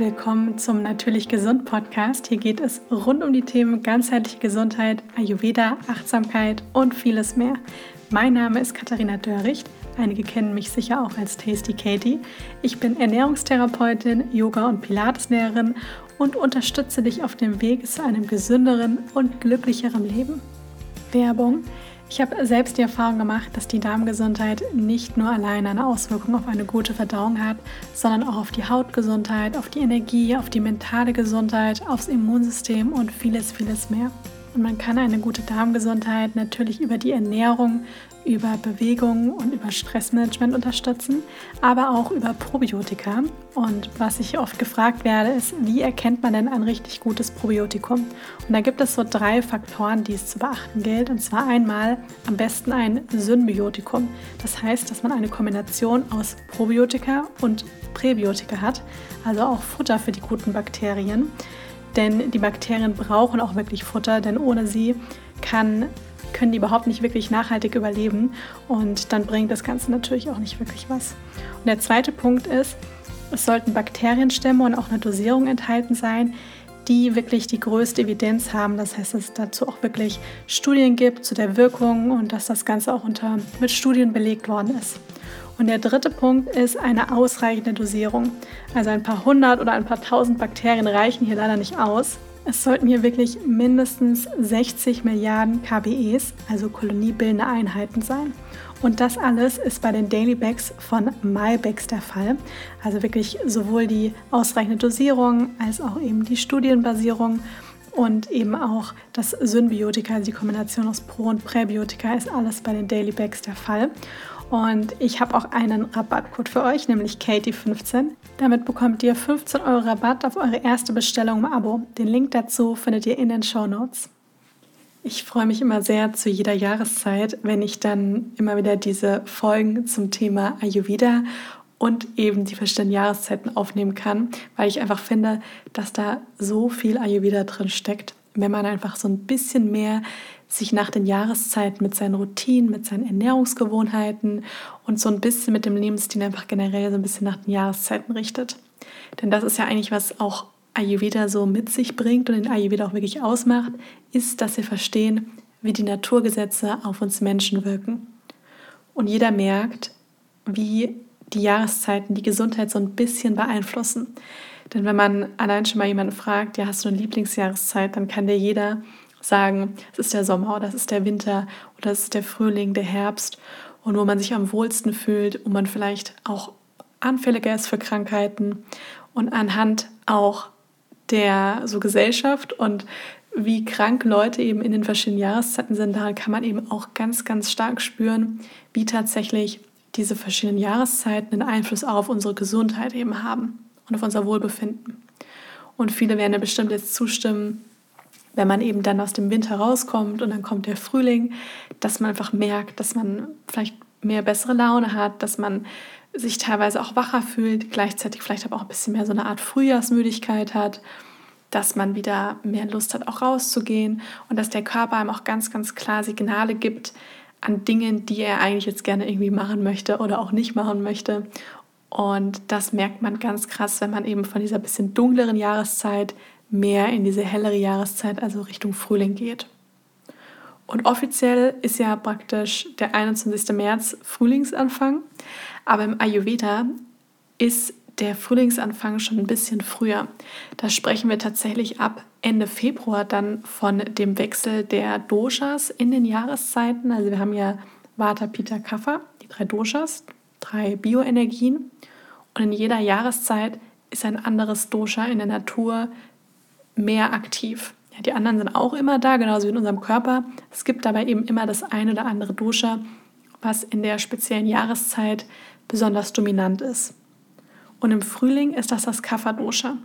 Willkommen zum Natürlich Gesund Podcast. Hier geht es rund um die Themen ganzheitliche Gesundheit, Ayurveda, Achtsamkeit und vieles mehr. Mein Name ist Katharina Dörricht. Einige kennen mich sicher auch als Tasty Katie. Ich bin Ernährungstherapeutin, Yoga- und Pilateslehrerin und unterstütze dich auf dem Weg zu einem gesünderen und glücklicheren Leben. Werbung. Ich habe selbst die Erfahrung gemacht, dass die Darmgesundheit nicht nur alleine eine Auswirkung auf eine gute Verdauung hat, sondern auch auf die Hautgesundheit, auf die Energie, auf die mentale Gesundheit, aufs Immunsystem und vieles, vieles mehr. Und man kann eine gute Darmgesundheit natürlich über die Ernährung, über Bewegung und über Stressmanagement unterstützen, aber auch über Probiotika. Und was ich oft gefragt werde, ist, wie erkennt man denn ein richtig gutes Probiotikum? Und da gibt es so drei Faktoren, die es zu beachten gilt. Und zwar einmal am besten ein Symbiotikum. Das heißt, dass man eine Kombination aus Probiotika und Präbiotika hat, also auch Futter für die guten Bakterien. Denn die Bakterien brauchen auch wirklich Futter, denn ohne sie kann können die überhaupt nicht wirklich nachhaltig überleben und dann bringt das Ganze natürlich auch nicht wirklich was. Und der zweite Punkt ist, es sollten Bakterienstämme und auch eine Dosierung enthalten sein, die wirklich die größte Evidenz haben. Das heißt, dass es dazu auch wirklich Studien gibt zu der Wirkung und dass das Ganze auch unter, mit Studien belegt worden ist. Und der dritte Punkt ist eine ausreichende Dosierung. Also ein paar hundert oder ein paar tausend Bakterien reichen hier leider nicht aus. Es sollten hier wirklich mindestens 60 Milliarden KBEs, also koloniebildende Einheiten sein. Und das alles ist bei den Daily Bags von MyBags der Fall. Also wirklich sowohl die ausreichende Dosierung als auch eben die Studienbasierung und eben auch das Symbiotika, also die Kombination aus Pro- und Präbiotika, ist alles bei den Daily Bags der Fall. Und ich habe auch einen Rabattcode für euch, nämlich Katie15. Damit bekommt ihr 15 Euro Rabatt auf eure erste Bestellung im Abo. Den Link dazu findet ihr in den Show Notes. Ich freue mich immer sehr zu jeder Jahreszeit, wenn ich dann immer wieder diese Folgen zum Thema Ayurveda und eben die verschiedenen Jahreszeiten aufnehmen kann, weil ich einfach finde, dass da so viel Ayurveda drin steckt. Wenn man einfach so ein bisschen mehr sich nach den Jahreszeiten mit seinen Routinen, mit seinen Ernährungsgewohnheiten und so ein bisschen mit dem Lebensstil einfach generell so ein bisschen nach den Jahreszeiten richtet. Denn das ist ja eigentlich, was auch Ayurveda so mit sich bringt und den Ayurveda auch wirklich ausmacht, ist, dass wir verstehen, wie die Naturgesetze auf uns Menschen wirken. Und jeder merkt, wie die Jahreszeiten die Gesundheit so ein bisschen beeinflussen. Denn wenn man allein schon mal jemanden fragt, ja, hast du eine Lieblingsjahreszeit, dann kann dir jeder sagen, es ist der Sommer oder es ist der Winter oder es ist der Frühling, der Herbst und wo man sich am wohlsten fühlt, wo man vielleicht auch anfälliger ist für Krankheiten und anhand auch der so Gesellschaft und wie krank Leute eben in den verschiedenen Jahreszeiten sind, daran kann man eben auch ganz, ganz stark spüren, wie tatsächlich diese verschiedenen Jahreszeiten einen Einfluss auf unsere Gesundheit eben haben und auf unser Wohlbefinden. Und viele werden ja bestimmt jetzt zustimmen, wenn man eben dann aus dem Winter rauskommt und dann kommt der Frühling, dass man einfach merkt, dass man vielleicht mehr bessere Laune hat, dass man sich teilweise auch wacher fühlt, gleichzeitig vielleicht aber auch ein bisschen mehr so eine Art Frühjahrsmüdigkeit hat, dass man wieder mehr Lust hat, auch rauszugehen und dass der Körper einem auch ganz, ganz klar Signale gibt an Dingen, die er eigentlich jetzt gerne irgendwie machen möchte oder auch nicht machen möchte. Und das merkt man ganz krass, wenn man eben von dieser bisschen dunkleren Jahreszeit mehr in diese hellere Jahreszeit, also Richtung Frühling geht. Und offiziell ist ja praktisch der 21. März Frühlingsanfang, aber im Ayurveda ist der Frühlingsanfang schon ein bisschen früher. Da sprechen wir tatsächlich ab Ende Februar dann von dem Wechsel der Doshas in den Jahreszeiten. Also wir haben ja Vata, Pitta, Kapha, die drei Doshas, drei Bioenergien. Und in jeder Jahreszeit ist ein anderes Dosha in der Natur mehr aktiv. Ja, die anderen sind auch immer da, genauso wie in unserem Körper. Es gibt dabei eben immer das eine oder andere Dosha, was in der speziellen Jahreszeit besonders dominant ist. Und im Frühling ist das das Kapha-Dosha.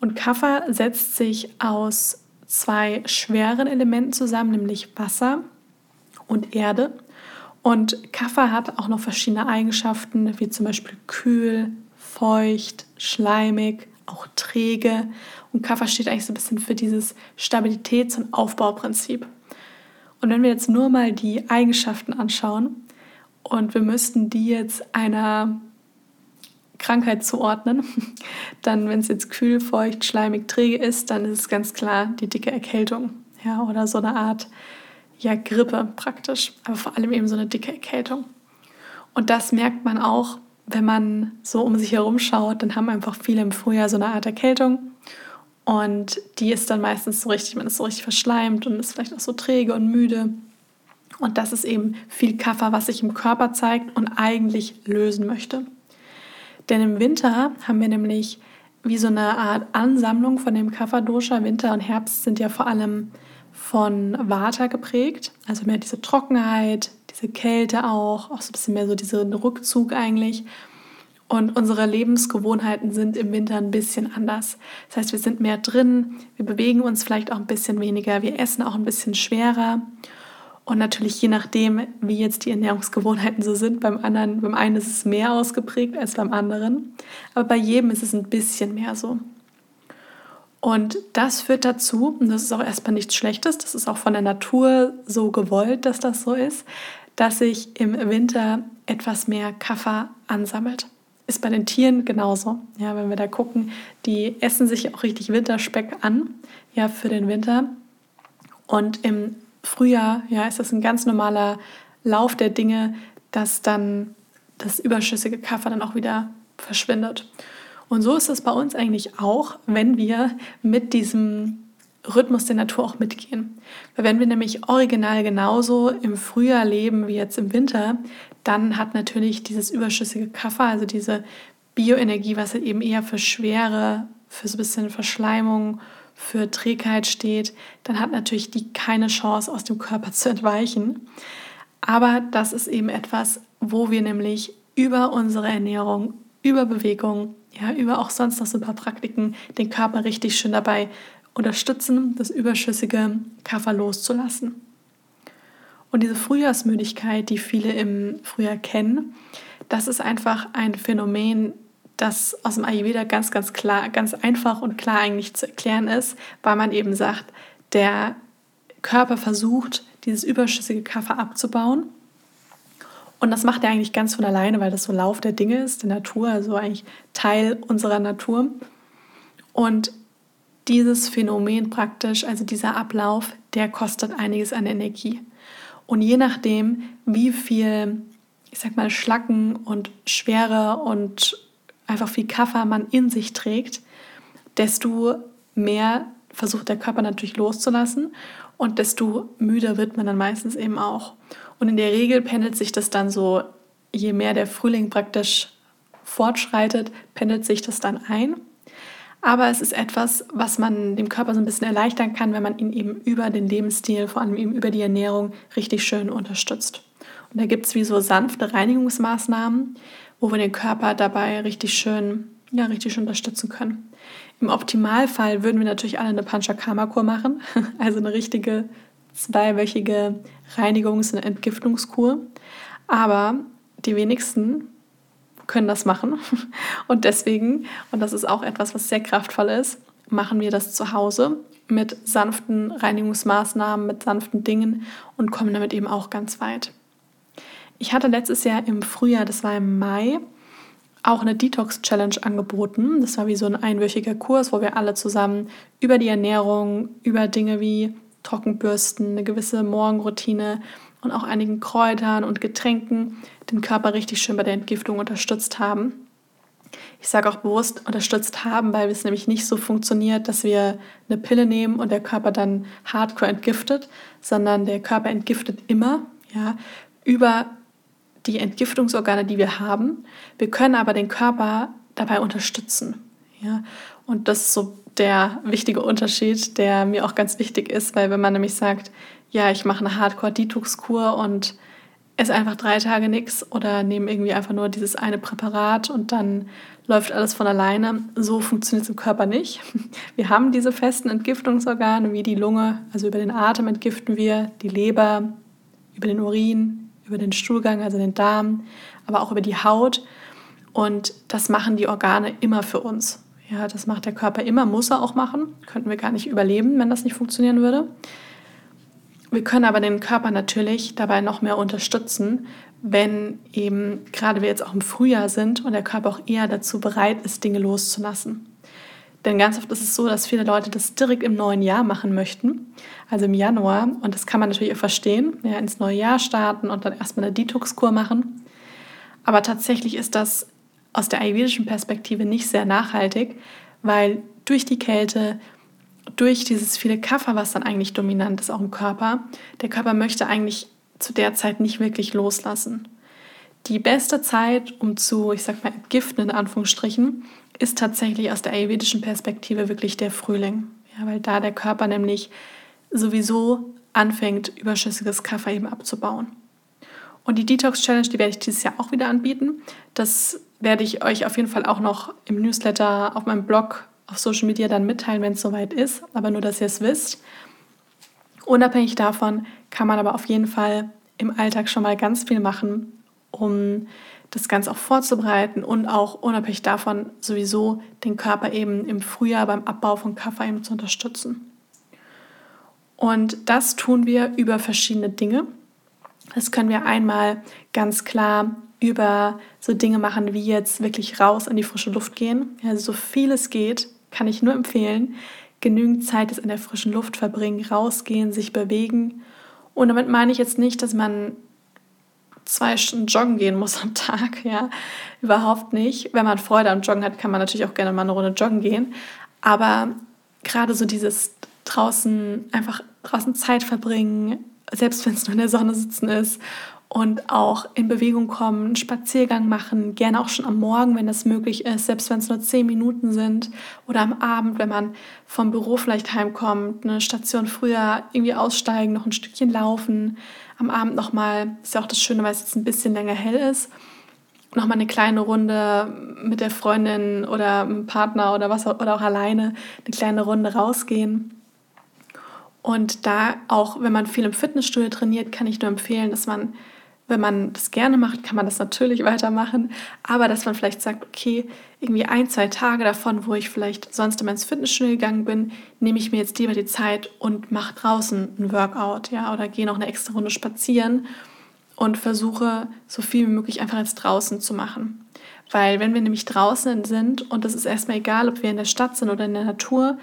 Und Kapha setzt sich aus zwei schweren Elementen zusammen, nämlich Wasser und Erde. Und Kapha hat auch noch verschiedene Eigenschaften, wie zum Beispiel kühl, feucht, schleimig, auch träge. Und Kapha steht eigentlich so ein bisschen für dieses Stabilitäts- und Aufbauprinzip. Und wenn wir jetzt nur mal die Eigenschaften anschauen und wir müssten die jetzt einer Krankheit zuordnen. Dann, wenn es jetzt kühl, feucht, schleimig, träge ist, dann ist es ganz klar die dicke Erkältung. Ja, oder so eine Art ja, Grippe praktisch, aber vor allem eben so eine dicke Erkältung. Und das merkt man auch, wenn man so um sich herum schaut, dann haben einfach viele im Frühjahr so eine Art Erkältung. Und die ist dann meistens so richtig, man ist so richtig verschleimt und ist vielleicht auch so träge und müde. Und das ist eben viel Kaffer, was sich im Körper zeigt und eigentlich lösen möchte. Denn im Winter haben wir nämlich wie so eine Art Ansammlung von dem Kapha-Dosha. Winter und Herbst sind ja vor allem von Vata geprägt, also mehr diese Trockenheit, diese Kälte auch, auch so ein bisschen mehr so diesen Rückzug eigentlich. Und unsere Lebensgewohnheiten sind im Winter ein bisschen anders. Das heißt, wir sind mehr drin, wir bewegen uns vielleicht auch ein bisschen weniger, wir essen auch ein bisschen schwerer. Und natürlich je nachdem, wie jetzt die Ernährungsgewohnheiten so sind, beim anderen, beim einen ist es mehr ausgeprägt als beim anderen. Aber bei jedem ist es ein bisschen mehr so. Und das führt dazu, und das ist auch erstmal nichts Schlechtes, das ist auch von der Natur so gewollt, dass das so ist, dass sich im Winter etwas mehr Kaffer ansammelt. Ist bei den Tieren genauso. Ja, wenn wir da gucken, die essen sich auch richtig Winterspeck an, ja, für den Winter. Und im Frühjahr, ja, ist das ein ganz normaler Lauf der Dinge, dass dann das überschüssige Kaffer dann auch wieder verschwindet. Und so ist es bei uns eigentlich auch, wenn wir mit diesem Rhythmus der Natur auch mitgehen. Weil wenn wir nämlich original genauso im Frühjahr leben wie jetzt im Winter, dann hat natürlich dieses überschüssige Kaffer, also diese Bioenergie, was halt eben eher für Schwere, für so ein bisschen Verschleimung, für Trägheit steht, dann hat natürlich die keine Chance, aus dem Körper zu entweichen. Aber das ist eben etwas, wo wir nämlich über unsere Ernährung, über Bewegung, ja, über auch sonst noch so ein paar Praktiken den Körper richtig schön dabei unterstützen, das überschüssige Kaffer loszulassen. Und diese Frühjahrsmüdigkeit, die viele im Frühjahr kennen, das ist einfach ein Phänomen, das aus dem Ayurveda ganz, ganz klar, ganz einfach und klar eigentlich zu erklären ist, weil man eben sagt, der Körper versucht, dieses überschüssige Kaffer abzubauen. Und das macht er eigentlich ganz von alleine, weil das so Lauf der Dinge ist, der Natur, also eigentlich Teil unserer Natur. Und dieses Phänomen praktisch, also dieser Ablauf, der kostet einiges an Energie. Und je nachdem, wie viel, ich sag mal, Schlacken und Schwere und einfach viel Kaffer man in sich trägt, desto mehr versucht der Körper natürlich loszulassen und desto müder wird man dann meistens eben auch. Und in der Regel pendelt sich das dann so, je mehr der Frühling praktisch fortschreitet, pendelt sich das dann ein. Aber es ist etwas, was man dem Körper so ein bisschen erleichtern kann, wenn man ihn eben über den Lebensstil, vor allem eben über die Ernährung, richtig schön unterstützt. Und da gibt es wie so sanfte Reinigungsmaßnahmen, wo wir den Körper dabei richtig schön, ja, richtig schön unterstützen können. Im Optimalfall würden wir natürlich alle eine Panchakarma-Kur machen, also eine richtige zweiwöchige Reinigungs- und Entgiftungskur. Aber die wenigsten können das machen. Und deswegen, und das ist auch etwas, was sehr kraftvoll ist, machen wir das zu Hause mit sanften Reinigungsmaßnahmen, mit sanften Dingen und kommen damit eben auch ganz weit. Ich hatte letztes Jahr im Frühjahr, das war im Mai, auch eine Detox-Challenge angeboten. Das war wie so ein einwöchiger Kurs, wo wir alle zusammen über die Ernährung, über Dinge wie Trockenbürsten, eine gewisse Morgenroutine und auch einigen Kräutern und Getränken den Körper richtig schön bei der Entgiftung unterstützt haben. Ich sage auch bewusst unterstützt haben, weil es nämlich nicht so funktioniert, dass wir eine Pille nehmen und der Körper dann hardcore entgiftet, sondern der Körper entgiftet immer ja, über die Entgiftungsorgane, die wir haben. Wir können aber den Körper dabei unterstützen. Ja? Und das ist so der wichtige Unterschied, der mir auch ganz wichtig ist, weil wenn man nämlich sagt, ja, ich mache eine Hardcore-Detox-Kur und esse einfach drei Tage nichts oder nehme irgendwie einfach nur dieses eine Präparat und dann läuft alles von alleine. So funktioniert es im Körper nicht. Wir haben diese festen Entgiftungsorgane wie die Lunge, also über den Atem entgiften wir, die Leber, über den Urin, über den Stuhlgang, also den Darm, aber auch über die Haut. Und das machen die Organe immer für uns. Ja, das macht der Körper immer, muss er auch machen. Könnten wir gar nicht überleben, wenn das nicht funktionieren würde. Wir können aber den Körper natürlich dabei noch mehr unterstützen, wenn eben gerade wir jetzt auch im Frühjahr sind und der Körper auch eher dazu bereit ist, Dinge loszulassen. Denn ganz oft ist es so, dass viele Leute das direkt im neuen Jahr machen möchten, also im Januar. Und das kann man natürlich auch verstehen, ja, ins neue Jahr starten und dann erstmal eine Detox-Kur machen. Aber tatsächlich ist das aus der ayurvedischen Perspektive nicht sehr nachhaltig, weil durch die Kälte, durch dieses viele Kaffer, was dann eigentlich dominant ist auch im Körper, der Körper möchte eigentlich zu der Zeit nicht wirklich loslassen. Die beste Zeit, um zu, ich sag mal, entgiften in Anführungsstrichen, ist tatsächlich aus der ayurvedischen Perspektive wirklich der Frühling. Ja, weil da der Körper nämlich sowieso anfängt, überschüssiges Kaffer eben abzubauen. Und die Detox Challenge, die werde ich dieses Jahr auch wieder anbieten. Das werde ich euch auf jeden Fall auch noch im Newsletter, auf meinem Blog, auf Social Media dann mitteilen, wenn es soweit ist. Aber nur, dass ihr es wisst. Unabhängig davon kann man aber auf jeden Fall im Alltag schon mal ganz viel machen, um das Ganze auch vorzubereiten und auch unabhängig davon sowieso den Körper eben im Frühjahr beim Abbau von Kaffee zu unterstützen. Und das tun wir über verschiedene Dinge. Das können wir einmal ganz klar über so Dinge machen, wie jetzt wirklich raus in die frische Luft gehen. Also so viel es geht, kann ich nur empfehlen. Genügend Zeit ist in der frischen Luft verbringen, rausgehen, sich bewegen. Und damit meine ich jetzt nicht, dass man zwei Stunden joggen gehen muss am Tag, ja, überhaupt nicht. Wenn man Freude am Joggen hat, kann man natürlich auch gerne mal eine Runde joggen gehen. Aber gerade so dieses draußen, einfach draußen Zeit verbringen, selbst wenn es nur in der Sonne sitzen ist und auch in Bewegung kommen, einen Spaziergang machen, gerne auch schon am Morgen, wenn das möglich ist, selbst wenn es nur zehn Minuten sind oder am Abend, wenn man vom Büro vielleicht heimkommt, eine Station früher irgendwie aussteigen, noch ein Stückchen laufen, am Abend nochmal, ist ja auch das Schöne, weil es jetzt ein bisschen länger hell ist, nochmal eine kleine Runde mit der Freundin oder dem Partner oder was oder auch alleine eine kleine Runde rausgehen. Und da auch, wenn man viel im Fitnessstudio trainiert, kann ich nur empfehlen, dass man, wenn man das gerne macht, kann man das natürlich weitermachen, aber dass man vielleicht sagt, okay, irgendwie ein, zwei Tage davon, wo ich vielleicht sonst immer ins Fitnessstudio gegangen bin, nehme ich mir jetzt lieber die Zeit und mache draußen ein Workout, ja, oder gehe noch eine extra Runde spazieren und versuche so viel wie möglich einfach jetzt draußen zu machen. Weil wenn wir nämlich draußen sind und das ist erstmal egal, ob wir in der Stadt sind oder in der Natur,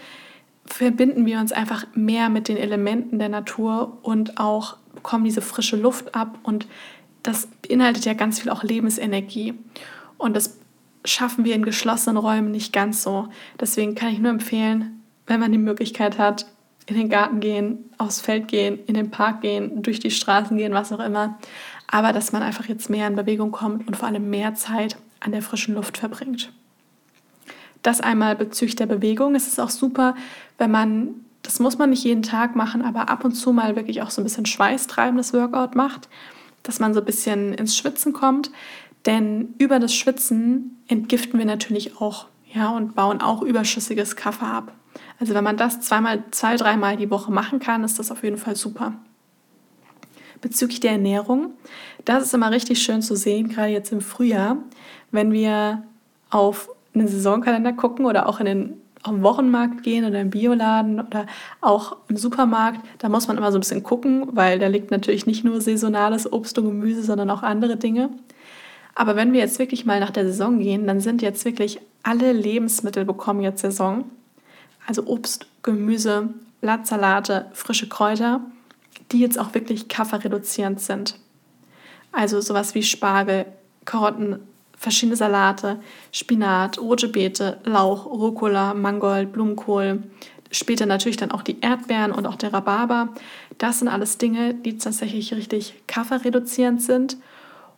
verbinden wir uns einfach mehr mit den Elementen der Natur und auch bekommen diese frische Luft ab und das beinhaltet ja ganz viel auch Lebensenergie und das schaffen wir in geschlossenen Räumen nicht ganz so. Deswegen kann ich nur empfehlen, wenn man die Möglichkeit hat, in den Garten gehen, aufs Feld gehen, in den Park gehen, durch die Straßen gehen, was auch immer. Aber dass man einfach jetzt mehr in Bewegung kommt und vor allem mehr Zeit an der frischen Luft verbringt. Das einmal bezüglich der Bewegung. Es ist auch super, wenn man, das muss man nicht jeden Tag machen, aber ab und zu mal wirklich auch so ein bisschen schweißtreibendes Workout macht, dass man so ein bisschen ins Schwitzen kommt. Denn über das Schwitzen entgiften wir natürlich auch ja, und bauen auch überschüssiges Kaffee ab. Also wenn man das zweimal, zwei, dreimal die Woche machen kann, ist das auf jeden Fall super. Bezüglich der Ernährung, das ist immer richtig schön zu sehen, gerade jetzt im Frühjahr, wenn wir auf in den Saisonkalender gucken oder auch in den den Wochenmarkt gehen oder im Bioladen oder auch im Supermarkt, da muss man immer so ein bisschen gucken, weil da liegt natürlich nicht nur saisonales Obst und Gemüse, sondern auch andere Dinge. Aber wenn wir jetzt wirklich mal nach der Saison gehen, dann sind jetzt wirklich alle Lebensmittel bekommen jetzt Saison. Also Obst, Gemüse, Blattsalate, frische Kräuter, die jetzt auch wirklich kafferreduzierend sind. Also sowas wie Spargel, Karotten, verschiedene Salate, Spinat, rote Beete, Lauch, Rucola, Mangold, Blumenkohl, später natürlich dann auch die Erdbeeren und auch der Rhabarber. Das sind alles Dinge, die tatsächlich richtig kafferreduzierend sind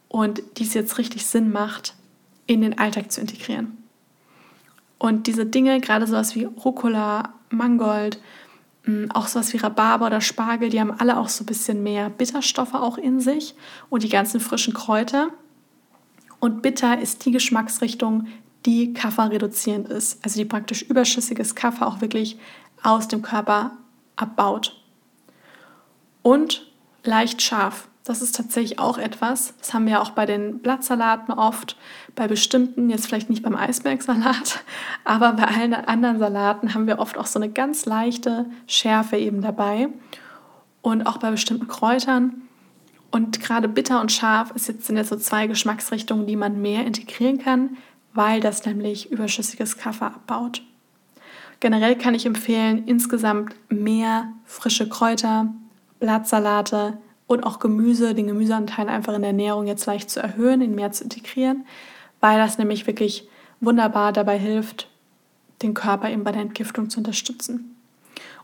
und die es jetzt richtig Sinn macht, in den Alltag zu integrieren. Und diese Dinge, gerade sowas wie Rucola, Mangold, mm, auch sowas wie Rhabarber oder Spargel, die haben alle auch so ein bisschen mehr Bitterstoffe auch in sich und die ganzen frischen Kräuter und bitter ist die Geschmacksrichtung, die Kaffer reduzierend ist, also die praktisch überschüssiges Kaffer auch wirklich aus dem Körper abbaut. Und leicht scharf. Das ist tatsächlich auch etwas, das haben wir auch bei den Blattsalaten oft, bei bestimmten, jetzt vielleicht nicht beim Eisbergsalat, aber bei allen anderen Salaten haben wir oft auch so eine ganz leichte Schärfe eben dabei und auch bei bestimmten Kräutern. Und gerade bitter und scharf sind jetzt so zwei Geschmacksrichtungen, die man mehr integrieren kann, weil das nämlich überschüssiges Kaffee abbaut. Generell kann ich empfehlen, insgesamt mehr frische Kräuter, Blattsalate und auch Gemüse, den Gemüseanteil einfach in der Ernährung jetzt leicht zu erhöhen, ihn mehr zu integrieren, weil das nämlich wirklich wunderbar dabei hilft, den Körper eben bei der Entgiftung zu unterstützen.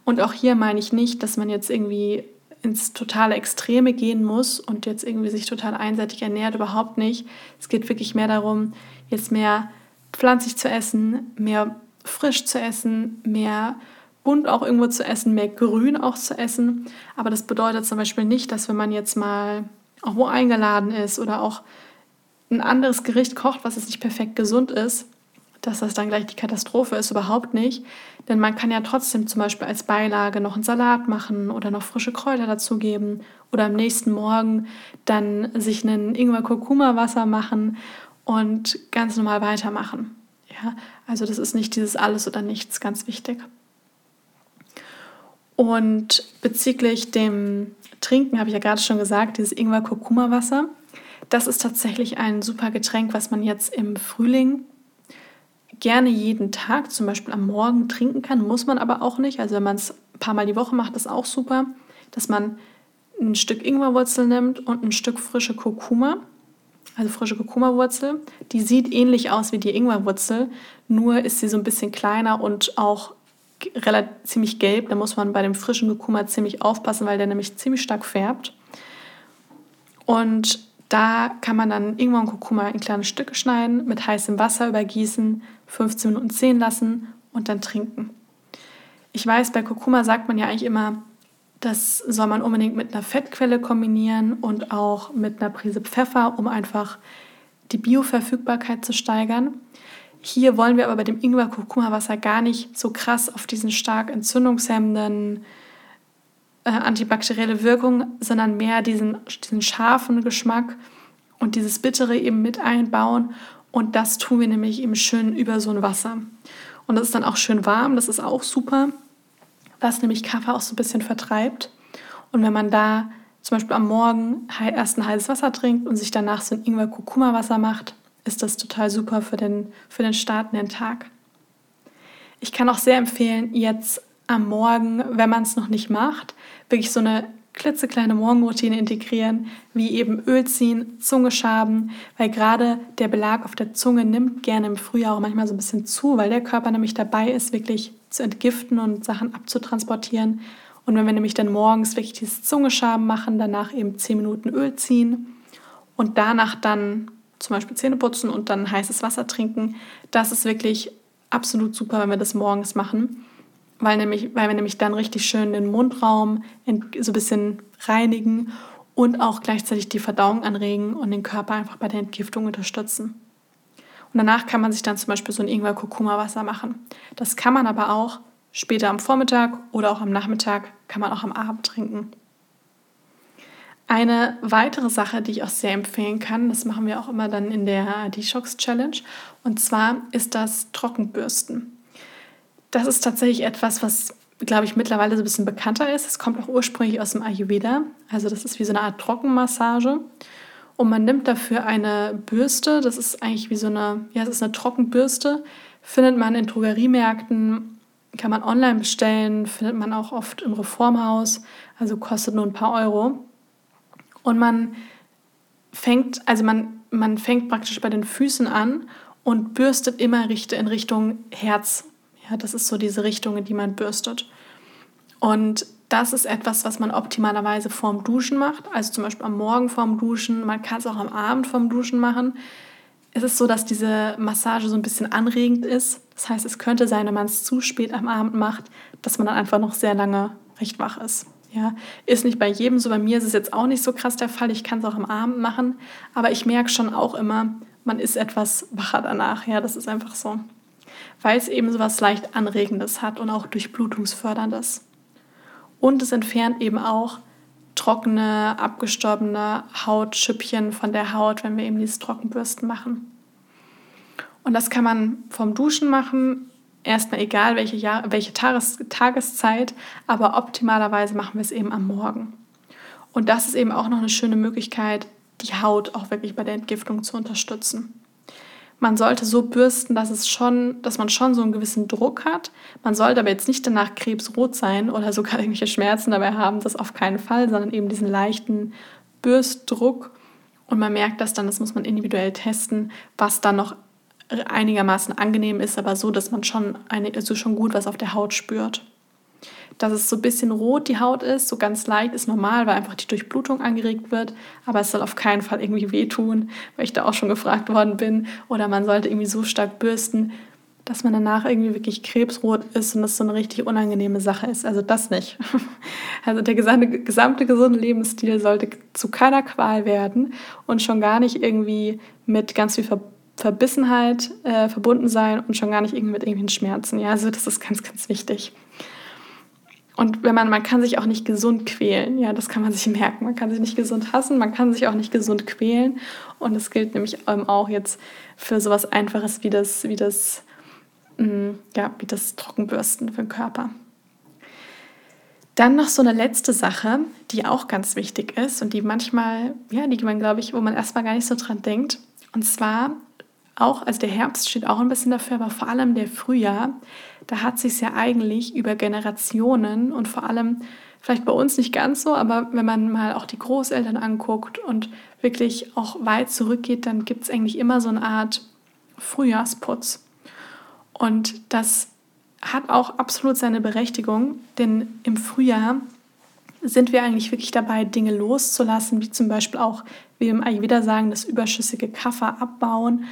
Und auch hier meine ich nicht, dass man jetzt irgendwie ins totale Extreme gehen muss und jetzt irgendwie sich total einseitig ernährt, überhaupt nicht. Es geht wirklich mehr darum, jetzt mehr pflanzlich zu essen, mehr frisch zu essen, mehr bunt auch irgendwo zu essen, mehr grün auch zu essen. Aber das bedeutet zum Beispiel nicht, dass wenn man jetzt mal auch wo eingeladen ist oder auch ein anderes Gericht kocht, was jetzt nicht perfekt gesund ist, dass das dann gleich die Katastrophe ist, überhaupt nicht. Denn man kann ja trotzdem zum Beispiel als Beilage noch einen Salat machen oder noch frische Kräuter dazugeben oder am nächsten Morgen dann sich einen Ingwer-Kurkuma-Wasser machen und ganz normal weitermachen. Ja, also das ist nicht dieses alles oder nichts, ganz wichtig. Und bezüglich dem Trinken habe ich ja gerade schon gesagt, dieses Ingwer-Kurkuma-Wasser, das ist tatsächlich ein super Getränk, was man jetzt im Frühling gerne jeden Tag, zum Beispiel am Morgen trinken kann, muss man aber auch nicht. Also wenn man es ein paar Mal die Woche macht, ist auch super, dass man ein Stück Ingwerwurzel nimmt und ein Stück frische Kurkuma, also frische Kurkuma-Wurzel. Die sieht ähnlich aus wie die Ingwerwurzel, nur ist sie so ein bisschen kleiner und auch relativ ziemlich gelb. Da muss man bei dem frischen Kurkuma ziemlich aufpassen, weil der nämlich ziemlich stark färbt. Und da kann man dann Ingwer und Kurkuma in kleine Stücke schneiden, mit heißem Wasser übergießen, 15 Minuten ziehen lassen und dann trinken. Ich weiß, bei Kurkuma sagt man ja eigentlich immer, das soll man unbedingt mit einer Fettquelle kombinieren und auch mit einer Prise Pfeffer, um einfach die Bioverfügbarkeit zu steigern. Hier wollen wir aber bei dem Ingwer-Kurkuma-Wasser gar nicht so krass auf diesen stark entzündungshemmenden äh, antibakterielle Wirkung, sondern mehr diesen, diesen scharfen Geschmack und dieses Bittere eben mit einbauen. Und das tun wir nämlich eben schön über so ein Wasser. Und das ist dann auch schön warm, das ist auch super, was nämlich Kaffee auch so ein bisschen vertreibt. Und wenn man da zum Beispiel am Morgen erst ein heißes Wasser trinkt und sich danach so ein Ingwer-Kurkuma-Wasser macht, ist das total super für den, für den Start in den Tag. Ich kann auch sehr empfehlen, jetzt am Morgen, wenn man es noch nicht macht, wirklich so eine klitzekleine Morgenroutine integrieren, wie eben Öl ziehen, Zunge schaben, weil gerade der Belag auf der Zunge nimmt gerne im Frühjahr auch manchmal so ein bisschen zu, weil der Körper nämlich dabei ist, wirklich zu entgiften und Sachen abzutransportieren. Und wenn wir nämlich dann morgens wirklich dieses Zungeschaben machen, danach eben 10 Minuten Öl ziehen und danach dann zum Beispiel Zähne putzen und dann heißes Wasser trinken, das ist wirklich absolut super, wenn wir das morgens machen weil, nämlich, weil wir nämlich dann richtig schön den Mundraum so ein bisschen reinigen und auch gleichzeitig die Verdauung anregen und den Körper einfach bei der Entgiftung unterstützen. Und danach kann man sich dann zum Beispiel so ein Ingwer-Kurkuma-Wasser machen. Das kann man aber auch später am Vormittag oder auch am Nachmittag, kann man auch am Abend trinken. Eine weitere Sache, die ich auch sehr empfehlen kann, das machen wir auch immer dann in der Detox Challenge, und zwar ist das Trockenbürsten. Das ist tatsächlich etwas, was, glaube ich, mittlerweile so ein bisschen bekannter ist. Es kommt auch ursprünglich aus dem Ayurveda. Also das ist wie so eine Art Trockenmassage. Und man nimmt dafür eine Bürste. Das ist eigentlich wie so eine, ja, es ist eine Trockenbürste. Findet man in Drogeriemärkten, kann man online bestellen, findet man auch oft im Reformhaus. Also kostet nur ein paar Euro. Und man fängt, also man, man fängt praktisch bei den Füßen an und bürstet immer in Richtung Herz ja, das ist so diese Richtung, in die man bürstet. Und das ist etwas, was man optimalerweise vorm Duschen macht, also zum Beispiel am Morgen vorm Duschen. Man kann es auch am Abend vorm Duschen machen. Es ist so, dass diese Massage so ein bisschen anregend ist. Das heißt, es könnte sein, wenn man es zu spät am Abend macht, dass man dann einfach noch sehr lange recht wach ist. Ja, ist nicht bei jedem so. Bei mir ist es jetzt auch nicht so krass der Fall. Ich kann es auch am Abend machen, aber ich merke schon auch immer, man ist etwas wacher danach. Ja, das ist einfach so weil es eben so was leicht Anregendes hat und auch Durchblutungsförderndes. Und es entfernt eben auch trockene, abgestorbene Hautschüppchen von der Haut, wenn wir eben dieses Trockenbürsten machen. Und das kann man vom Duschen machen, erstmal egal welche, Jahr, welche Tages Tageszeit, aber optimalerweise machen wir es eben am Morgen. Und das ist eben auch noch eine schöne Möglichkeit, die Haut auch wirklich bei der Entgiftung zu unterstützen. Man sollte so bürsten, dass es schon, dass man schon so einen gewissen Druck hat. Man sollte aber jetzt nicht danach krebsrot sein oder sogar irgendwelche Schmerzen dabei haben, das auf keinen Fall, sondern eben diesen leichten Bürstdruck. Und man merkt das dann, das muss man individuell testen, was dann noch einigermaßen angenehm ist, aber so, dass man schon, eine, also schon gut was auf der Haut spürt. Dass es so ein bisschen rot die Haut ist, so ganz leicht, ist normal, weil einfach die Durchblutung angeregt wird. Aber es soll auf keinen Fall irgendwie wehtun, weil ich da auch schon gefragt worden bin. Oder man sollte irgendwie so stark bürsten, dass man danach irgendwie wirklich krebsrot ist und das so eine richtig unangenehme Sache ist. Also das nicht. Also der gesamte, gesamte gesunde Lebensstil sollte zu keiner Qual werden und schon gar nicht irgendwie mit ganz viel Ver Verbissenheit äh, verbunden sein und schon gar nicht irgendwie mit irgendwelchen Schmerzen. Ja, also das ist ganz, ganz wichtig. Und wenn man, man kann sich auch nicht gesund quälen, ja, das kann man sich merken. Man kann sich nicht gesund hassen, man kann sich auch nicht gesund quälen. Und das gilt nämlich ähm, auch jetzt für sowas Einfaches wie das, wie das, mm, ja, wie das Trockenbürsten für den Körper. Dann noch so eine letzte Sache, die auch ganz wichtig ist und die manchmal, ja, die man, glaube ich, wo man erstmal gar nicht so dran denkt. Und zwar auch, also der Herbst steht auch ein bisschen dafür, aber vor allem der Frühjahr, da hat sich ja eigentlich über Generationen und vor allem vielleicht bei uns nicht ganz so, aber wenn man mal auch die Großeltern anguckt und wirklich auch weit zurückgeht, dann gibt es eigentlich immer so eine Art Frühjahrsputz. Und das hat auch absolut seine Berechtigung, denn im Frühjahr sind wir eigentlich wirklich dabei, Dinge loszulassen, wie zum Beispiel auch, wie wir im Ayurveda sagen, das überschüssige Kaffer abbauen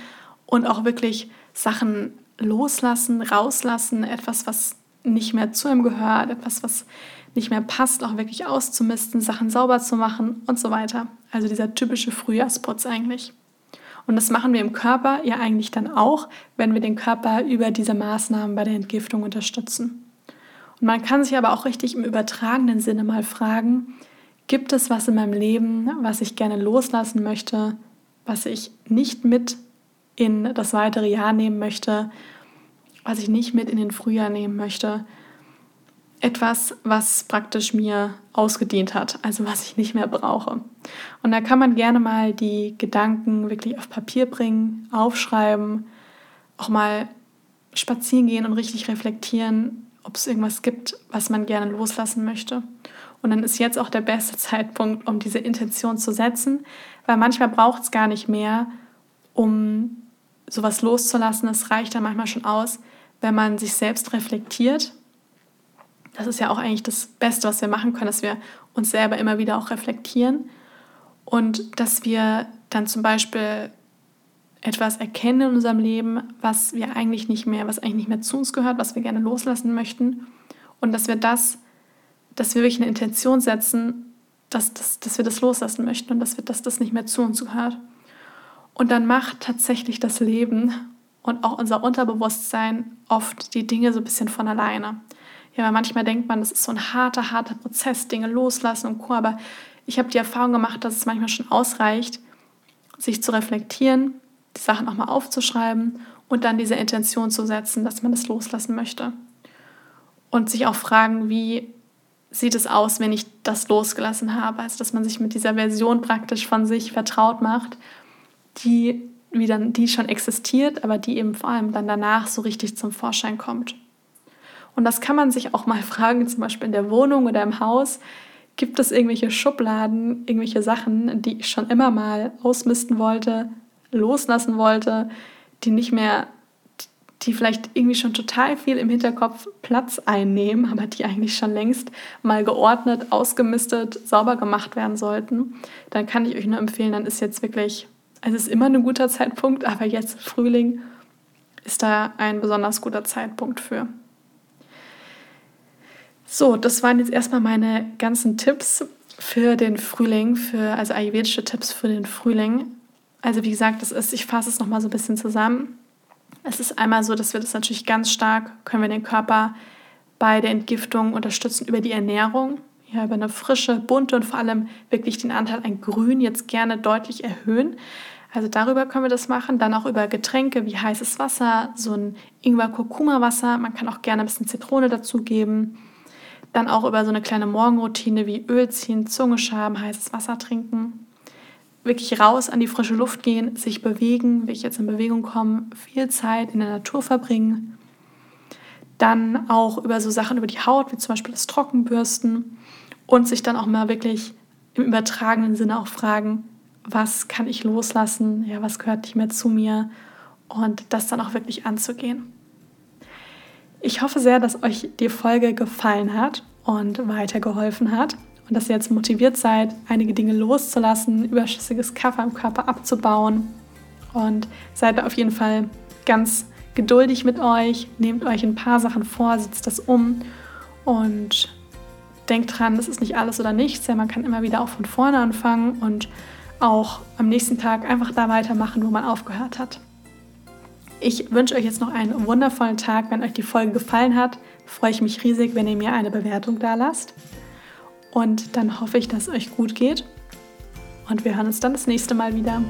und auch wirklich Sachen loslassen, rauslassen, etwas, was nicht mehr zu ihm gehört, etwas, was nicht mehr passt, auch wirklich auszumisten, Sachen sauber zu machen und so weiter. Also dieser typische Frühjahrsputz eigentlich. Und das machen wir im Körper ja eigentlich dann auch, wenn wir den Körper über diese Maßnahmen bei der Entgiftung unterstützen. Und man kann sich aber auch richtig im übertragenen Sinne mal fragen, gibt es was in meinem Leben, was ich gerne loslassen möchte, was ich nicht mit in das weitere Jahr nehmen möchte, was ich nicht mit in den Frühjahr nehmen möchte. Etwas, was praktisch mir ausgedient hat, also was ich nicht mehr brauche. Und da kann man gerne mal die Gedanken wirklich auf Papier bringen, aufschreiben, auch mal spazieren gehen und richtig reflektieren, ob es irgendwas gibt, was man gerne loslassen möchte. Und dann ist jetzt auch der beste Zeitpunkt, um diese Intention zu setzen, weil manchmal braucht es gar nicht mehr, um sowas loszulassen, es reicht dann manchmal schon aus, wenn man sich selbst reflektiert. Das ist ja auch eigentlich das Beste, was wir machen können, dass wir uns selber immer wieder auch reflektieren und dass wir dann zum Beispiel etwas erkennen in unserem Leben, was wir eigentlich nicht mehr, was eigentlich nicht mehr zu uns gehört, was wir gerne loslassen möchten und dass wir das, dass wir wirklich eine Intention setzen, dass, dass, dass wir das loslassen möchten und dass, wir, dass das nicht mehr zu uns gehört. Und dann macht tatsächlich das Leben und auch unser Unterbewusstsein oft die Dinge so ein bisschen von alleine. Ja, weil manchmal denkt man, das ist so ein harter, harter Prozess, Dinge loslassen und Co. Aber ich habe die Erfahrung gemacht, dass es manchmal schon ausreicht, sich zu reflektieren, die Sachen auch mal aufzuschreiben und dann diese Intention zu setzen, dass man das loslassen möchte. Und sich auch fragen, wie sieht es aus, wenn ich das losgelassen habe? Also, dass man sich mit dieser Version praktisch von sich vertraut macht die, wie dann, die schon existiert, aber die eben vor allem dann danach so richtig zum Vorschein kommt. Und das kann man sich auch mal fragen, zum Beispiel in der Wohnung oder im Haus. Gibt es irgendwelche Schubladen, irgendwelche Sachen, die ich schon immer mal ausmisten wollte, loslassen wollte, die nicht mehr, die vielleicht irgendwie schon total viel im Hinterkopf Platz einnehmen, aber die eigentlich schon längst mal geordnet, ausgemistet, sauber gemacht werden sollten, dann kann ich euch nur empfehlen, dann ist jetzt wirklich es ist immer ein guter Zeitpunkt, aber jetzt Frühling ist da ein besonders guter Zeitpunkt für. So, das waren jetzt erstmal meine ganzen Tipps für den Frühling, für, also ayurvedische Tipps für den Frühling. Also wie gesagt, das ist, ich fasse es nochmal so ein bisschen zusammen. Es ist einmal so, dass wir das natürlich ganz stark, können wir den Körper bei der Entgiftung unterstützen über die Ernährung ja, über eine frische, bunte und vor allem wirklich den Anteil an Grün jetzt gerne deutlich erhöhen. Also darüber können wir das machen. Dann auch über Getränke wie heißes Wasser, so ein Ingwer-Kurkuma-Wasser. Man kann auch gerne ein bisschen Zitrone dazugeben. Dann auch über so eine kleine Morgenroutine wie Öl ziehen, Zunge schaben, heißes Wasser trinken. Wirklich raus an die frische Luft gehen, sich bewegen, wie ich jetzt in Bewegung komme, viel Zeit in der Natur verbringen. Dann auch über so Sachen über die Haut, wie zum Beispiel das Trockenbürsten. Und sich dann auch mal wirklich im übertragenen Sinne auch fragen, was kann ich loslassen, ja, was gehört nicht mehr zu mir? Und das dann auch wirklich anzugehen. Ich hoffe sehr, dass euch die Folge gefallen hat und weitergeholfen hat und dass ihr jetzt motiviert seid, einige Dinge loszulassen, überschüssiges Kaffee im Körper abzubauen. Und seid auf jeden Fall ganz geduldig mit euch, nehmt euch ein paar Sachen vor, setzt das um und denkt dran, es ist nicht alles oder nichts, ja, man kann immer wieder auch von vorne anfangen und auch am nächsten Tag einfach da weitermachen, wo man aufgehört hat. Ich wünsche euch jetzt noch einen wundervollen Tag. Wenn euch die Folge gefallen hat, freue ich mich riesig, wenn ihr mir eine Bewertung da lasst. Und dann hoffe ich, dass es euch gut geht. Und wir hören uns dann das nächste Mal wieder.